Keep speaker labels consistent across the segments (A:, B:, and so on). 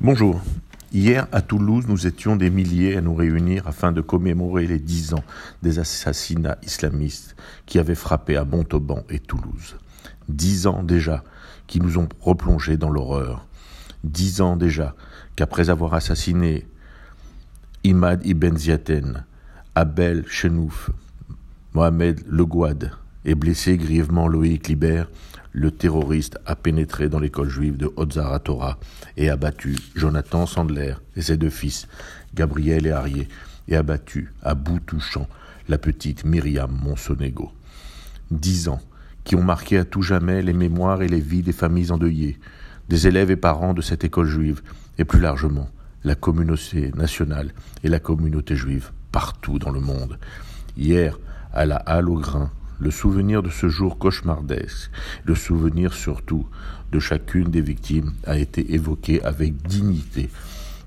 A: Bonjour. Hier, à Toulouse, nous étions des milliers à nous réunir afin de commémorer les dix ans des assassinats islamistes qui avaient frappé à Montauban et Toulouse. Dix ans déjà qui nous ont replongés dans l'horreur. Dix ans déjà qu'après avoir assassiné Imad Ibn Ziaten, Abel Chenouf, Mohamed Le Gouad et blessé grièvement Loïc Libert, le terroriste a pénétré dans l'école juive de Torah et abattu Jonathan Sandler et ses deux fils, Gabriel et Arié, et abattu à bout touchant la petite Myriam Monsonego. Dix ans qui ont marqué à tout jamais les mémoires et les vies des familles endeuillées, des élèves et parents de cette école juive, et plus largement la communauté nationale et la communauté juive partout dans le monde. Hier, à la Halle au Grain, le souvenir de ce jour cauchemardesque, le souvenir surtout de chacune des victimes a été évoqué avec dignité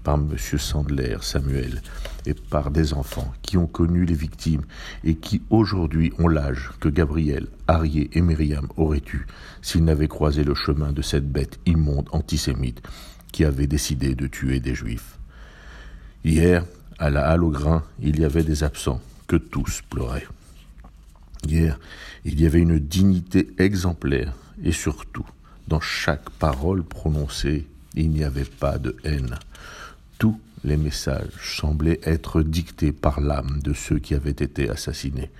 A: par M. Sandler, Samuel, et par des enfants qui ont connu les victimes et qui aujourd'hui ont l'âge que Gabriel, Arié et Myriam auraient eu s'ils n'avaient croisé le chemin de cette bête immonde antisémite qui avait décidé de tuer des juifs. Hier, à la halle au grain, il y avait des absents que tous pleuraient. Hier, il y avait une dignité exemplaire et surtout, dans chaque parole prononcée, il n'y avait pas de haine. Tous les messages semblaient être dictés par l'âme de ceux qui avaient été assassinés.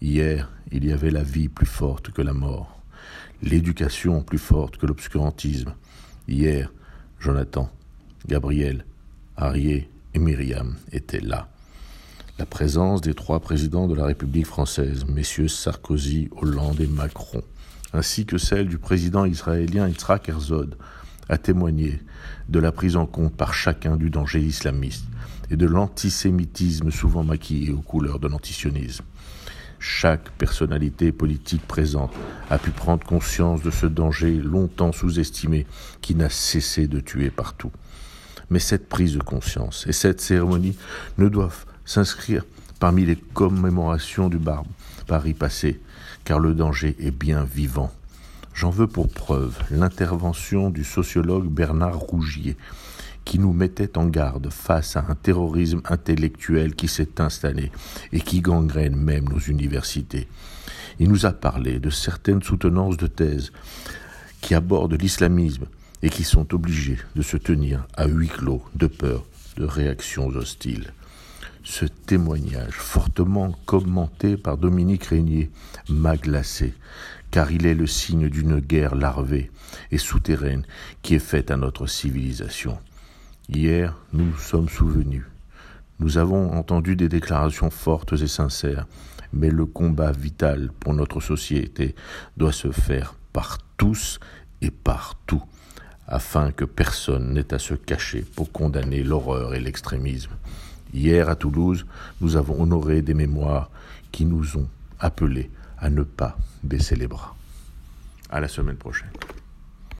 A: Hier, il y avait la vie plus forte que la mort, l'éducation plus forte que l'obscurantisme. Hier, Jonathan, Gabriel, Arié et Myriam étaient là la présence des trois présidents de la République française, messieurs Sarkozy, Hollande et Macron, ainsi que celle du président israélien Yitzhak Herzog, a témoigné de la prise en compte par chacun du danger islamiste et de l'antisémitisme souvent maquillé aux couleurs de l'antisionisme. Chaque personnalité politique présente a pu prendre conscience de ce danger longtemps sous-estimé qui n'a cessé de tuer partout. Mais cette prise de conscience et cette cérémonie ne doivent s'inscrire parmi les commémorations du barbe Paris passé, car le danger est bien vivant. J'en veux pour preuve l'intervention du sociologue Bernard Rougier, qui nous mettait en garde face à un terrorisme intellectuel qui s'est installé et qui gangrène même nos universités. Il nous a parlé de certaines soutenances de thèse qui abordent l'islamisme et qui sont obligés de se tenir à huis clos de peur de réactions hostiles. Ce témoignage, fortement commenté par Dominique Régnier, m'a glacé, car il est le signe d'une guerre larvée et souterraine qui est faite à notre civilisation. Hier, nous nous sommes souvenus. Nous avons entendu des déclarations fortes et sincères, mais le combat vital pour notre société doit se faire par tous et partout, afin que personne n'ait à se cacher pour condamner l'horreur et l'extrémisme. Hier à Toulouse, nous avons honoré des mémoires qui nous ont appelés à ne pas baisser les bras. À la semaine prochaine.